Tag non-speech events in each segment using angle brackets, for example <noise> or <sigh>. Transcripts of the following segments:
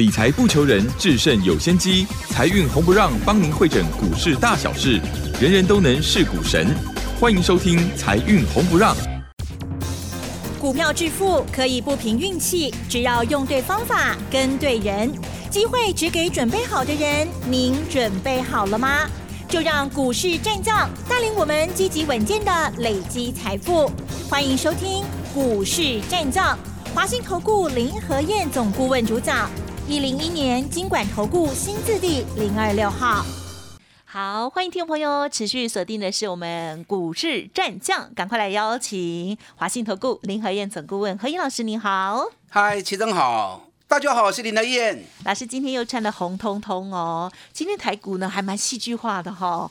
理财不求人，制胜有先机。财运红不让，帮您会诊股市大小事，人人都能是股神。欢迎收听《财运红不让》。股票致富可以不凭运气，只要用对方法、跟对人，机会只给准备好的人。您准备好了吗？就让股市战将带领我们积极稳健的累积财富。欢迎收听《股市战将》，华信投顾林和燕总顾问主讲。一零一年经管投顾新字第零二六号。好，欢迎听众朋友持续锁定的是我们股市战将，赶快来邀请华信投顾林和燕总顾问何燕老师，您好。嗨，齐总好，大家好，我是林德燕。老师今天又穿的红彤彤哦，今天台股呢还蛮戏剧化的哈、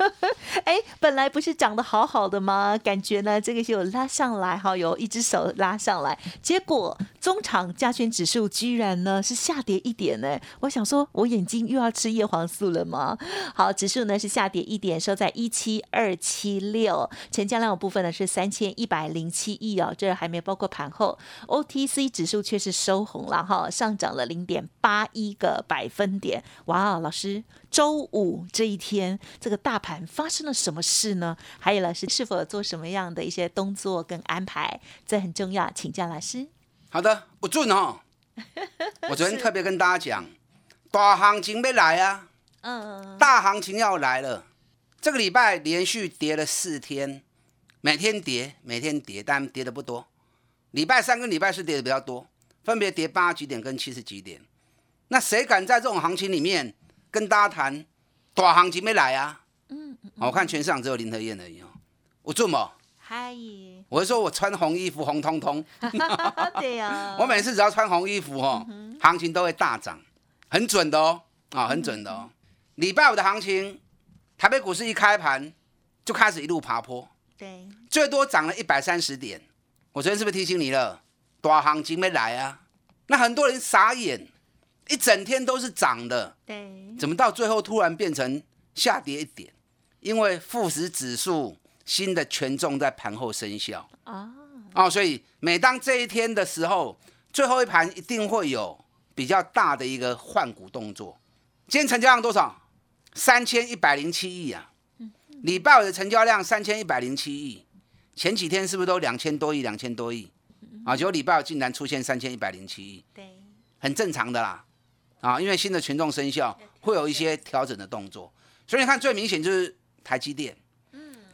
<laughs> 哎，本来不是长得好好的吗？感觉呢这个就有拉上来哈，有一只手拉上来，结果中场加权指数居然呢是下跌一点呢。我想说，我眼睛又要吃叶黄素了吗？好，指数呢是下跌一点，收在一七二七六，成交量的部分呢是三千一百零七亿哦，这还没包括盘后。OTC 指数却是收红了哈，上涨了零点八一个百分点。哇，老师，周五这一天，这个大盘发生了什么事呢？还有老师是否有做什么样的一些动作跟安排？这很重要，请教老师。好的，我准哦。<laughs> 我昨天特别跟大家讲，大行情没来啊，嗯，大行情要来了。这个礼拜连续跌了四天，每天跌，每天跌，但跌的不多。礼拜三跟礼拜四跌的比较多，分别跌八几点跟七十几点。那谁敢在这种行情里面跟大家谈大行情没来啊？嗯，我看全市场只有林和燕而已哦。我准哦。嗨，我是说我穿红衣服红彤彤，<laughs> 对呀、<laughs> 我每次只要穿红衣服哦，行情都会大涨，很准的哦，啊，很准的哦。礼拜五的行情，台北股市一开盘就开始一路爬坡，对，最多涨了一百三十点。我昨天是不是提醒你了？大行情没来啊？那很多人傻眼，一整天都是涨的，对，怎么到最后突然变成下跌一点？因为富时指数新的权重在盘后生效。啊，哦，所以每当这一天的时候，最后一盘一定会有比较大的一个换股动作。今天成交量多少？三千一百零七亿啊！礼拜五的成交量三千一百零七亿，前几天是不是都两千多亿？两千多亿啊！结果礼拜五竟然出现三千一百零七亿，对，很正常的啦。啊，因为新的权重生效，会有一些调整的动作。所以你看，最明显就是台积电。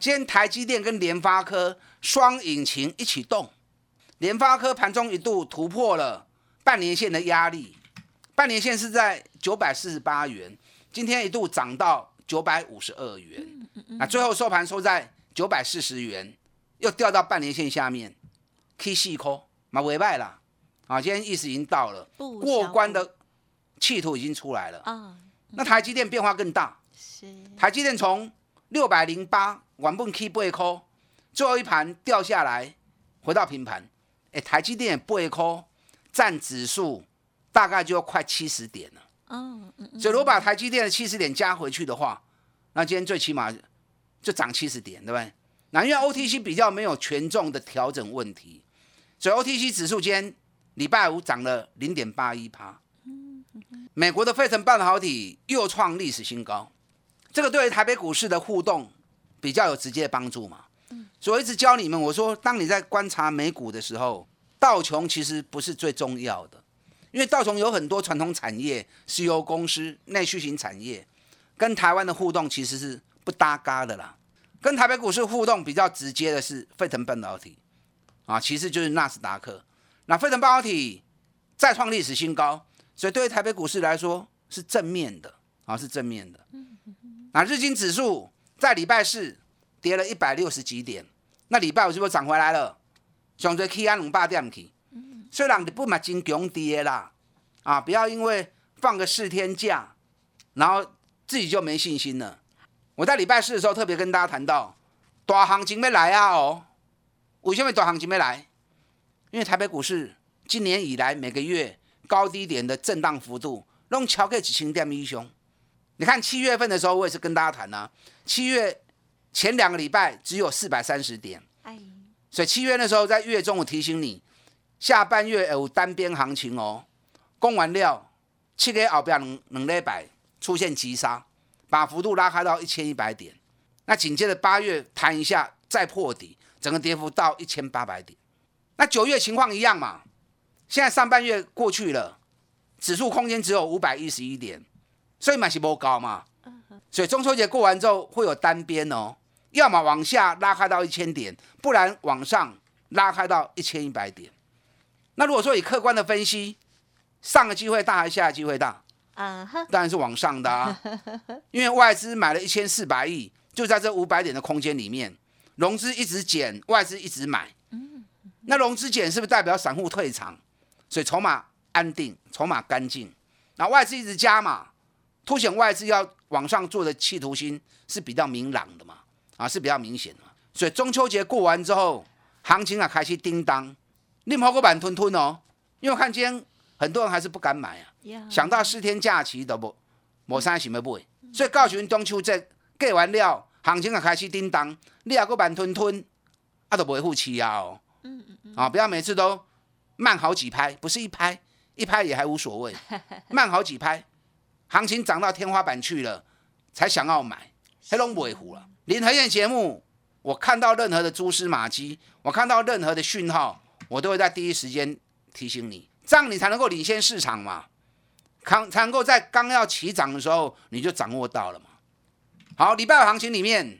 今天台积电跟联发科双引擎一起动，联发科盘中一度突破了半年线的压力，半年线是在九百四十八元，今天一度涨到九百五十二元，那最后收盘收在九百四十元，又掉到半年线下面，K 细抠马尾败啦，啊，今天意思已经到了不过关的企图已经出来了，啊，那台积电变化更大，是，台积电从六百零八原本 K 八块，最后一盘掉下来，回到平盘。哎，台积电八块占指数大概就要快七十点了。嗯嗯所以如果把台积电的七十点加回去的话，那今天最起码就涨七十点，对不对？那因为 OTC 比较没有权重的调整问题，所以 OTC 指数今天礼拜五涨了零点八一趴。美国的费城半导体又创历史新高，这个对于台北股市的互动比较有直接帮助嘛。所以我一直教你们，我说当你在观察美股的时候，道琼其实不是最重要的。因为道琼有很多传统产业、石油公司、内需型产业，跟台湾的互动其实是不搭嘎的啦。跟台北股市互动比较直接的是费腾半导体，啊，其实就是纳斯达克。那费腾半导体再创历史新高，所以对于台北股市来说是正面的，啊，是正面的。那日经指数在礼拜四跌了一百六十几点，那礼拜五是不是涨回来了？上最 K 安两百点去。虽然你不买金强跌啦，啊，不要因为放个四天假，然后自己就没信心了。我在礼拜四的时候特别跟大家谈到，大行情没来啊哦，为什么大行情没来？因为台北股市今年以来每个月高低点的震荡幅度，弄超过几千点以上。你看七月份的时候，我也是跟大家谈啊，七月前两个礼拜只有四百三十点，哎，所以七月那时候在月中我提醒你，下半月有单边行情哦，供完料七个月后边两两礼拜出现急杀，把幅度拉开到一千一百点。那紧接着八月弹一下再破底，整个跌幅到一千八百点。那九月情况一样嘛？现在上半月过去了，指数空间只有五百一十一点，所以买是不高嘛。所以中秋节过完之后会有单边哦，要么往下拉开到一千点，不然往上拉开到一千一百点。那如果说以客观的分析，上个机会大还是下个机会大？当然是往上的啊，<laughs> 因为外资买了一千四百亿，就在这五百点的空间里面，融资一直减，外资一直买。那融资减是不是代表散户退场？所以筹码安定，筹码干净。那外资一直加嘛，凸显外资要往上做的企图心是比较明朗的嘛，啊是比较明显的。所以中秋节过完之后，行情啊开始叮当，你跑个板吞吞哦，因为我看今天很多人还是不敢买啊。呀想到四天假期都无无啥想要买，所以告诉恁中秋节过完了，行情啊开始叮当，你啊个慢吞吞，啊都不会付气啊哦。嗯嗯嗯。啊，不要每次都慢好几拍，不是一拍，一拍也还无所谓，慢好几拍，行情涨到天花板去了，才想要买，黑龙不会糊了。林和燕节目，我看到任何的蛛丝马迹，我看到任何的讯号，我都会在第一时间提醒你，这样你才能够领先市场嘛。刚才能够在刚要起涨的时候，你就掌握到了嘛。好，礼拜五行情里面，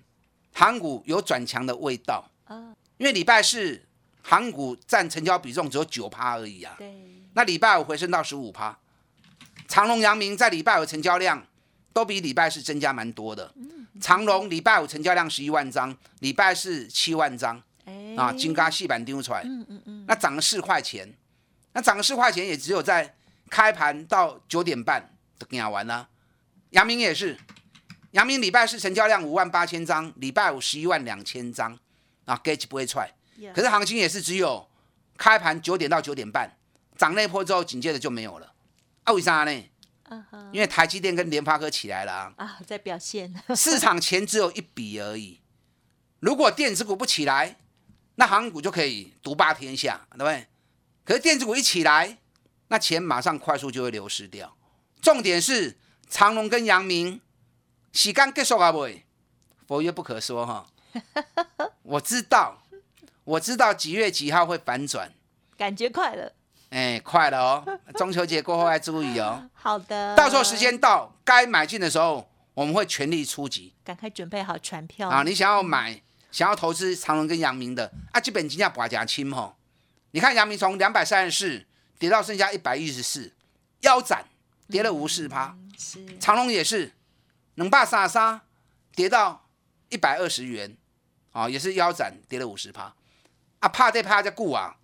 韩股有转强的味道，啊，因为礼拜四韩股占成交比重只有九趴而已啊。对，那礼拜五回升到十五趴，长隆、阳明在礼拜五成交量都比礼拜四增加蛮多的。长隆礼拜五成交量十一万张，礼拜四七万张哎啊，金嘎细板丢出来，嗯嗯嗯，那涨了四块钱，那涨了四块钱也只有在开盘到九点半都给完了。阳明也是，阳明礼拜四成交量五万八千张，礼拜五十一万两千张啊，gauge 不会出来，可是行情也是只有开盘九点到九点半，涨那波之后，紧接着就没有了。啊，为啥呢？因为台积电跟联发科起来了啊，啊，在表现，<laughs> 市场钱只有一笔而已。如果电子股不起来，那航股就可以独霸天下，对不对？可是电子股一起来，那钱马上快速就会流失掉。重点是长隆跟阳明，洗干结束啊不？佛曰不可说哈。<laughs> 我知道，我知道几月几号会反转，感觉快了，哎，快了哦。中秋节过后要注意哦。好的，到时候时间到，该买进的时候，我们会全力出击。赶快准备好船票啊，你想要买、想要投资长隆跟阳明的啊，基本金价拔加轻吼。你看阳明从两百三十四跌到剩下一百一十四，腰斩跌了五十趴。是长隆也是两百三十三跌到一百二十元，啊，也是腰斩跌了五十趴。啊，怕这怕这顾啊，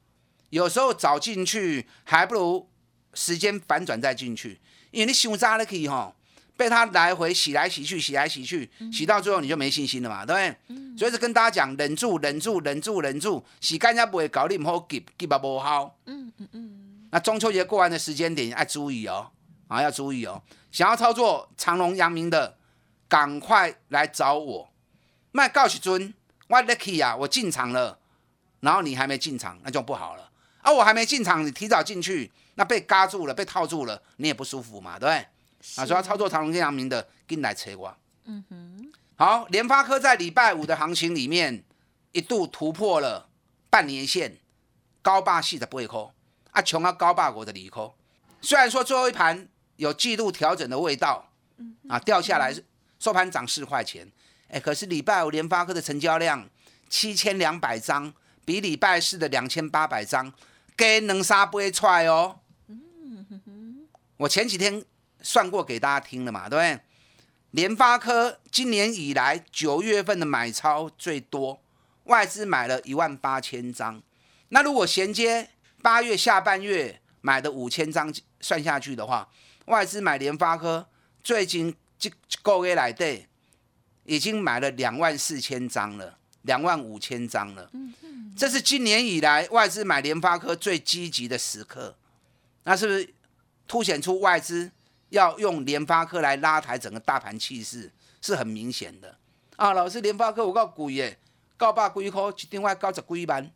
有时候早进去还不如时间反转再进去，因为你想扎了可以哈。被他来回洗来洗去，洗来洗去，洗到最后你就没信心了嘛，对不对？所以是跟大家讲，忍住，忍住，忍住，忍住，洗干净不会搞，你唔好急，急啊不好。嗯嗯嗯，那中秋节过完的时间点要注意哦，啊要注意哦。想要操作长隆、阳明的，赶快来找我。卖告诉尊，我 lucky 啊，我进场了，然后你还没进场，那就不好了。啊，我还没进场，你提早进去，那被嘎住了，被套住了，你也不舒服嘛，对不对？啊，所以要操作长隆跟阳明的，跟来扯我。嗯哼，好，联发科在礼拜五的行情里面一度突破了半年线，高霸系的不会扣啊，穷啊高霸国的离扣。虽然说最后一盘有季度调整的味道，啊掉下来收盘涨四块钱，哎，可是礼拜五联发科的成交量七千两百张，比礼拜四的两千八百张跟能杀不会出来哦。我前几天算过给大家听了嘛，对不对？联发科今年以来九月份的买超最多，外资买了一万八千张。那如果衔接八月下半月买的五千张算下去的话，外资买联发科最近这个月来的已经买了两万四千张了，两万五千张了。这是今年以来外资买联发科最积极的时刻。那是不是凸显出外资要用联发科来拉抬整个大盘气势，是很明显的啊！老师，联发科我告贵耶，告八几块，一定外高十几万。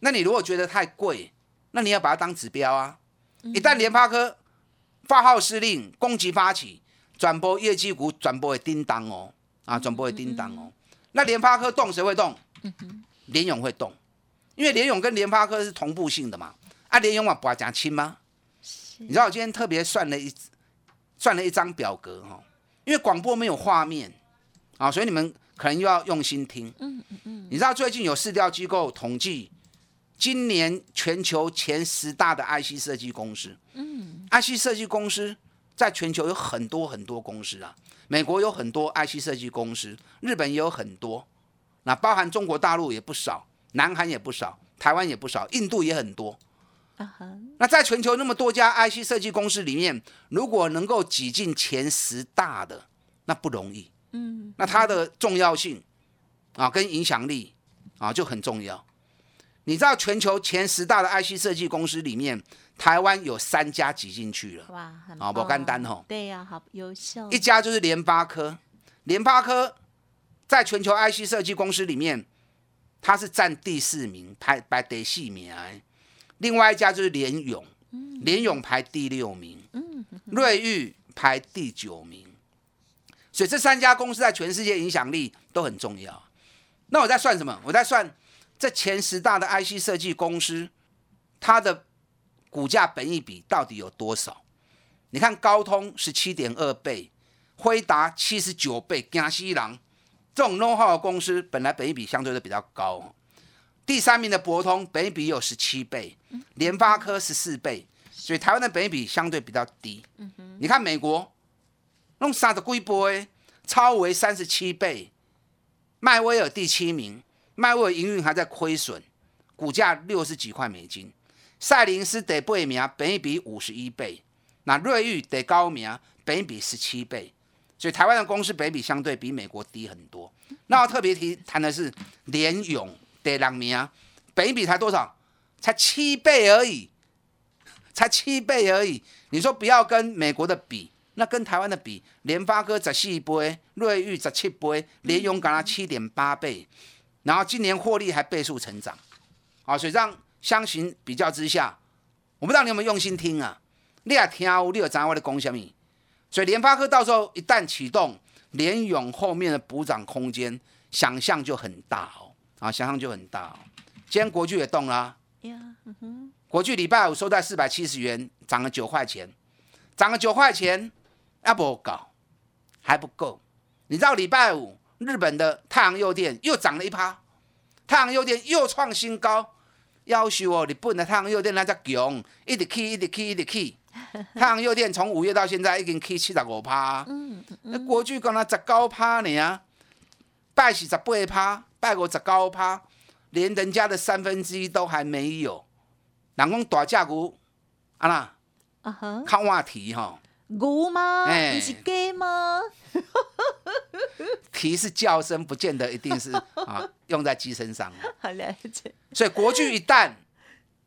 那你如果觉得太贵，那你要把它当指标啊！一旦联发科发号施令，攻击发起，转播业绩股，转播会叮当哦，啊，转播会叮当哦。那联发科动谁会动？联勇会动，因为联勇跟联发科是同步性的嘛。啊，联勇嘛不要讲亲吗？你知道我今天特别算了一算了一张表格哈，因为广播没有画面啊，所以你们可能又要用心听。嗯嗯嗯。你知道最近有市调机构统计，今年全球前十大的 IC 设计公司，嗯，IC 设计公司在全球有很多很多公司啊，美国有很多 IC 设计公司，日本也有很多，那包含中国大陆也不少，南韩也不少，台湾也不少，印度也很多。那在全球那么多家 IC 设计公司里面，如果能够挤进前十大的，那不容易。嗯，那它的重要性啊，跟影响力啊就很重要。你知道全球前十大的 IC 设计公司里面，台湾有三家挤进去了。哇，很啊，不干单吼。对呀，好优秀。一家就是联发科，联发科在全球 IC 设计公司里面，它是占第四名，排排第四名。另外一家就是联勇，联勇排第六名，瑞昱排第九名，所以这三家公司在全世界影响力都很重要。那我在算什么？我在算这前十大的 IC 设计公司，它的股价本益比到底有多少？你看高通十七点二倍，辉达七十九倍，江西郎这种 know how 的公司，本来本益比相对都比较高。第三名的博通，本益比有十七倍，联发科十四倍，所以台湾的本益比相对比较低。你看美国，弄三十几倍，超为三十七倍。迈威尔第七名，迈威尔营运还在亏损，股价六十几块美金。赛灵思得八名，本益比五十一倍。那瑞昱得高名，本益比十七倍。所以台湾的公司本比相对比美国低很多。那特别提谈的是联勇。得两名，本比才多少？才七倍而已，才七倍而已。你说不要跟美国的比，那跟台湾的比，联发科十四倍，瑞昱十七倍，联勇干了七点八倍，然后今年获利还倍数成长。啊，所以这样相形比较之下，我不知道你有没有用心听啊？你也听，你有掌握的功什么？所以联发科到时候一旦启动，联勇后面的补涨空间，想象就很大哦。啊，想象就很大。今天国巨也动了，国巨礼拜五收在四百七十元，涨了九块钱，涨了九块钱，啊不搞还不够。你知道礼拜五日本的太阳诱电又涨了一趴，太阳诱电又创新高，要求哦，日本的太阳诱电那只强，一直起，一直起，一直起。<laughs> 太阳诱电从五月到现在已经起七十五趴，那国巨讲了十九趴呢啊，拜是十八趴。拜五十九趴，连人家的三分之一都还没有。人讲大价股，啊啦，啊哈，看话题哈，牛吗？哎，是鸡吗？<laughs> 题是叫声，不见得一定是 <laughs> 啊，用在鸡身上。好了解。所以国剧一旦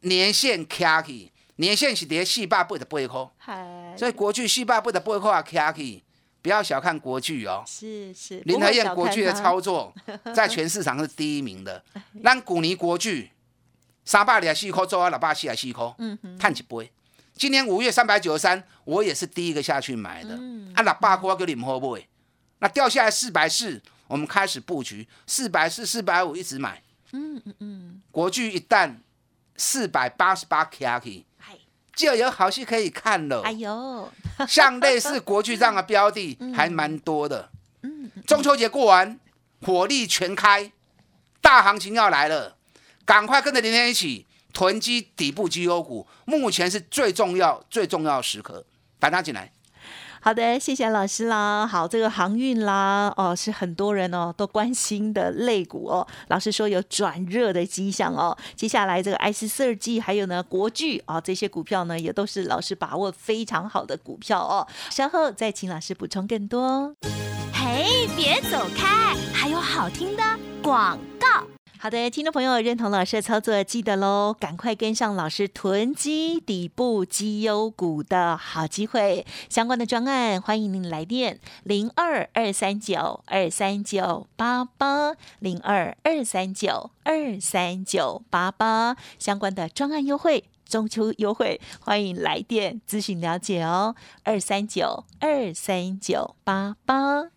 年限卡起，年限是跌四百八的八块，所以国剧四百八的八块啊卡起。不要小看国巨哦，是是，林和燕国巨的操作在全市场是第一名的。<laughs> 咱古尼国巨三百二四块做啊，六百四啊四块，嗯哼，探一杯。今年五月三百九十三，我也是第一个下去买的，嗯啊，六百块给你们喝不？那掉下来四百四，我们开始布局四百四、四百五一直买。嗯嗯嗯，国巨一旦四百八十八 K。就有好戏可以看了。哎呦，像类似国巨这样的标的 <laughs> 还蛮多的。嗯，中秋节过完，火力全开，大行情要来了，赶快跟着林天一起囤积底部绩优股，目前是最重要、最重要的时刻，把它进来。好的，谢谢老师啦。好，这个航运啦，哦，是很多人哦都关心的类股哦。老师说有转热的迹象哦。接下来这个 IC 设计还有呢国巨啊这些股票呢，也都是老师把握非常好的股票哦。稍后再请老师补充更多。嘿，别走开，还有好听的广告。好的，听众朋友认同老师的操作，记得喽，赶快跟上老师囤积底部绩优股的好机会。相关的专案，欢迎您来电零二二三九二三九八八零二二三九二三九八八，相关的专案优惠。中秋优惠，欢迎来电咨询了解哦，二三九二三九八八。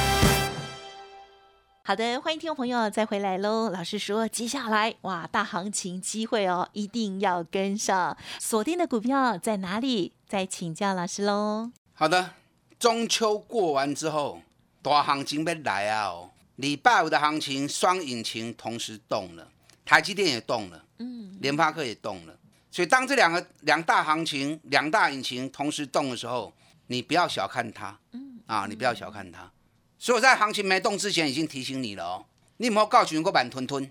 好的，欢迎听众朋友再回来喽。老师说，接下来哇，大行情机会哦，一定要跟上。锁定的股票在哪里？再请教老师喽。好的，中秋过完之后，大行情要来啊！哦，礼拜五的行情双引擎同时动了，台积电也动了，嗯，联发科也动了。所以当这两个两大行情、两大引擎同时动的时候，你不要小看它，嗯啊，你不要小看它。所以我在行情没动之前已经提醒你了哦，你有没有告诉你过板吞吞？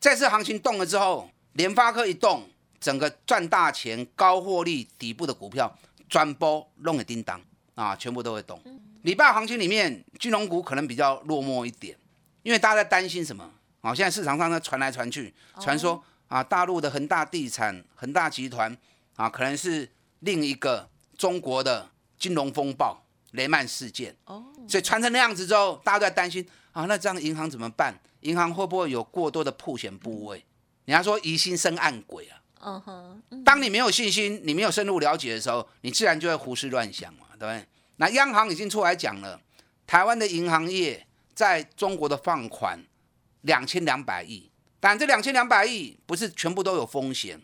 这次行情动了之后，联发科一动，整个赚大钱、高获利、底部的股票转波弄个叮当啊，全部都会动。礼拜行情里面，金融股可能比较落寞一点，因为大家在担心什么？啊，现在市场上呢传来传去，传说啊，大陆的恒大地产、恒大集团啊，可能是另一个中国的金融风暴。雷曼事件哦，所以传成那样子之后，大家都在担心啊，那这样银行怎么办？银行会不会有过多的破险部位？人家说疑心生暗鬼啊。嗯哼，当你没有信心，你没有深入了解的时候，你自然就会胡思乱想嘛，对不对？那央行已经出来讲了，台湾的银行业在中国的放款两千两百亿，但这两千两百亿不是全部都有风险，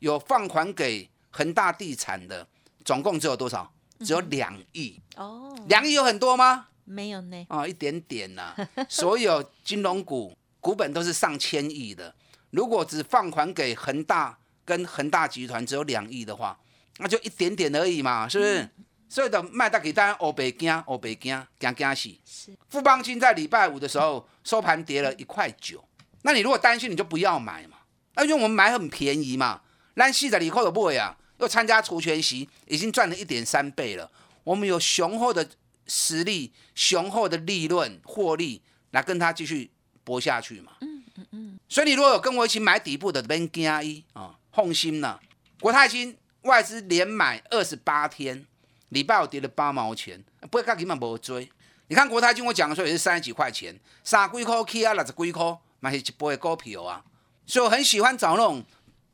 有放款给恒大地产的，总共只有多少？只有两亿哦，两亿有很多吗？没有呢，啊，一点点呐。<laughs> 所有金融股股本都是上千亿的，如果只放款给恒大跟恒大集团只有两亿的话，那就一点点而已嘛，是不是？所以的卖大给大家，欧北惊，欧北惊，惊惊死。是富邦金在礼拜五的时候收盘跌了一块九，那你如果担心，你就不要买嘛。那因为我们买很便宜嘛，咱四十二块都不会啊。又参加除权息，已经赚了一点三倍了。我们有雄厚的实力、雄厚的利润获利来跟他继续搏下去嘛。嗯嗯嗯。所以你如果有跟我一起买底部的 Ben 加一啊，放心呐。国泰金外资连买二十八天，礼拜五跌了八毛钱，不会根本不追。你看国泰金，我讲的时候也是三十几块钱，三几块 K 啊，六十几块，买是一波的股票啊。所以我很喜欢找那种。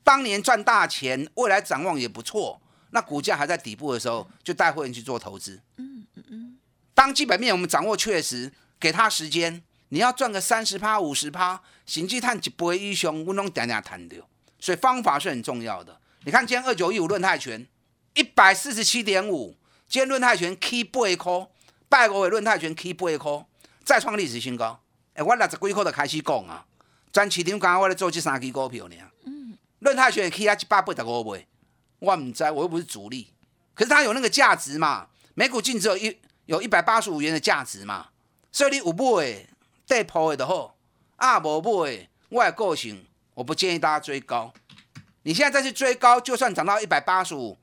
当年赚大钱，未来展望也不错。那股价还在底部的时候，就带会员去做投资。嗯嗯嗯。当基本面我们掌握确实，给他时间，你要赚个三十趴、五十趴，行迹探一倍英雄，我拢点点谈掉。所以方法是很重要的。你看今天二九一五论泰拳一百四十七点五，今天论泰拳 K 八颗，拜国伟论泰拳 K 八颗，再创历史新高。哎，我六十几颗就开始讲啊，全市场刚刚我咧做这三支股票呢。论泰选起啊一百八十五倍，我唔知，我又不是主力，可是它有那个价值嘛？每股净值有一有一百八十五元的价值嘛？所以你有买，带破的就好，啊无买，我的个性，我不建议大家追高。你现在再去追高，就算涨到一百八十五，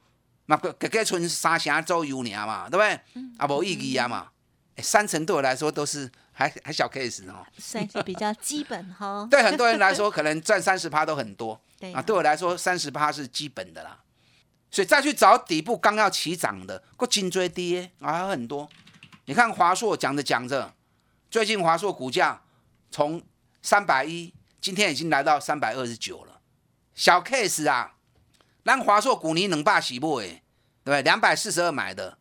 那个给给存三成左右年嘛，对不对？啊无意义啊嘛，三成对我来说都是还还小 case 哦，算是比较基本哈。<laughs> 对很多人来说，可能赚三十趴都很多。啊，对我来说，三十八是基本的啦，所以再去找底部刚要起涨的，个颈椎跌啊，还有很多。你看华硕讲着讲着，最近华硕股价从三百一，今天已经来到三百二十九了。小 case 啊，让华硕股你能霸起不？哎，对不对？两百四十二买的，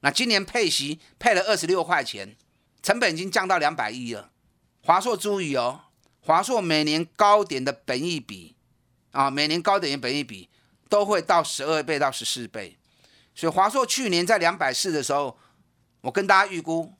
那今年配息配了二十六块钱，成本已经降到两百一了。华硕注意哦，华硕每年高点的本益比。啊，每年高点的本益比都会到十二倍到十四倍，所以华硕去年在两百四的时候，我跟大家预估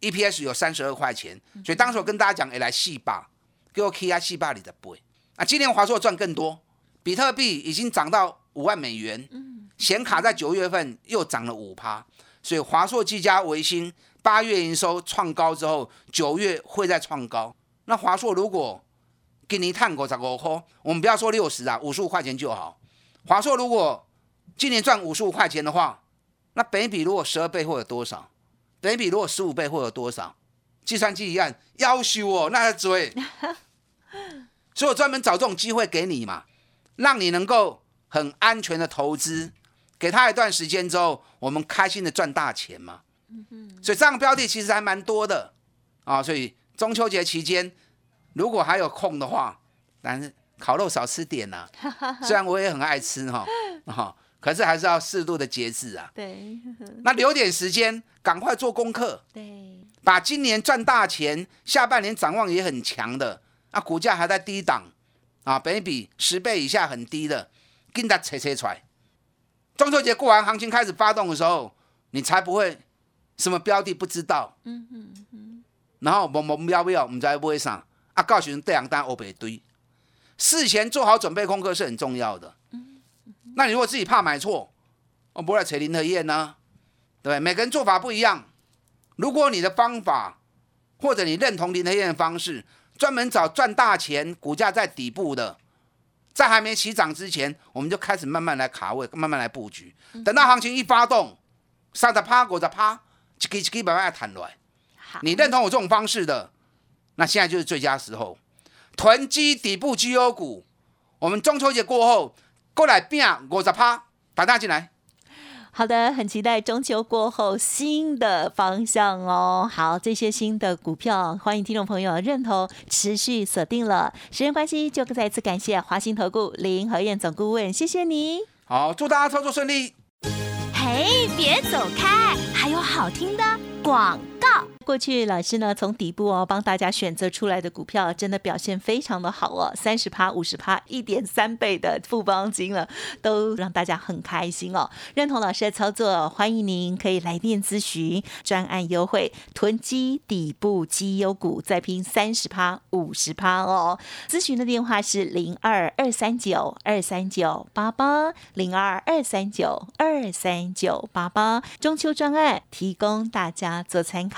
EPS 有三十二块钱，所以当时我跟大家讲，哎，来细霸，给我 K I 细霸里的 boy。啊，今年华硕赚更多，比特币已经涨到五万美元，显卡在九月份又涨了五趴，所以华硕、技嘉、维星八月营收创高之后，九月会再创高。那华硕如果给你探过十五块，我们不要说六十啊，五十五块钱就好。华硕如果今年赚五十五块钱的话，那北比如果十二倍会有多少？北比如果十五倍会有多少？计算机一样，要求哦那追，<laughs> 所以我专门找这种机会给你嘛，让你能够很安全的投资，给他一段时间之后，我们开心的赚大钱嘛。所以这样的标的其实还蛮多的啊。所以中秋节期间，如果还有空的话，但是烤肉少吃点呐、<laughs> 虽然我也很爱吃哈，哈，可是还是要适度的节制啊。对。那留点时间，赶快做功课，对，把今年赚大钱，下半年展望也很强的，啊，股价还在低档，啊，本益比十倍以下很低的，跟它扯扯出来。中秋节过完，行情开始发动的时候，你才不会什么标的不知道，嗯嗯嗯，然后懵懵标标，我们在买上，啊，告诉人对两单欧北堆，事前做好准备功课是很重要的。那你如果自己怕买错，我不会来扯林和燕呢，对？每个人做法不一样。如果你的方法或者你认同林和燕的方式，专门找赚大钱、股价在底部的，在还没起涨之前，我们就开始慢慢来卡位，慢慢来布局。等到行情一发动，三十趴、五十趴，一个一个慢慢来弹来。好，你认同我这种方式的，那现在就是最佳时候，囤积底部绩优股。我们中秋节过后过来变五十趴，打大进来。好的，很期待中秋过后新的方向哦。好，这些新的股票，欢迎听众朋友认同，持续锁定了。时间关系，就再次感谢华兴投顾林和燕总顾问，谢谢你。好，祝大家操作顺利。嘿，别走开，还有好听的广过去老师呢从底部哦帮大家选择出来的股票，真的表现非常的好哦，三十趴、五十趴、一点三倍的富邦金了，都让大家很开心哦。认同老师的操作，欢迎您可以来电咨询，专案优惠，囤积底部绩优股，再拼三十趴、五十趴哦。咨询的电话是零二二三九二三九八八零二二三九二三九八八。中秋专案提供大家做参考，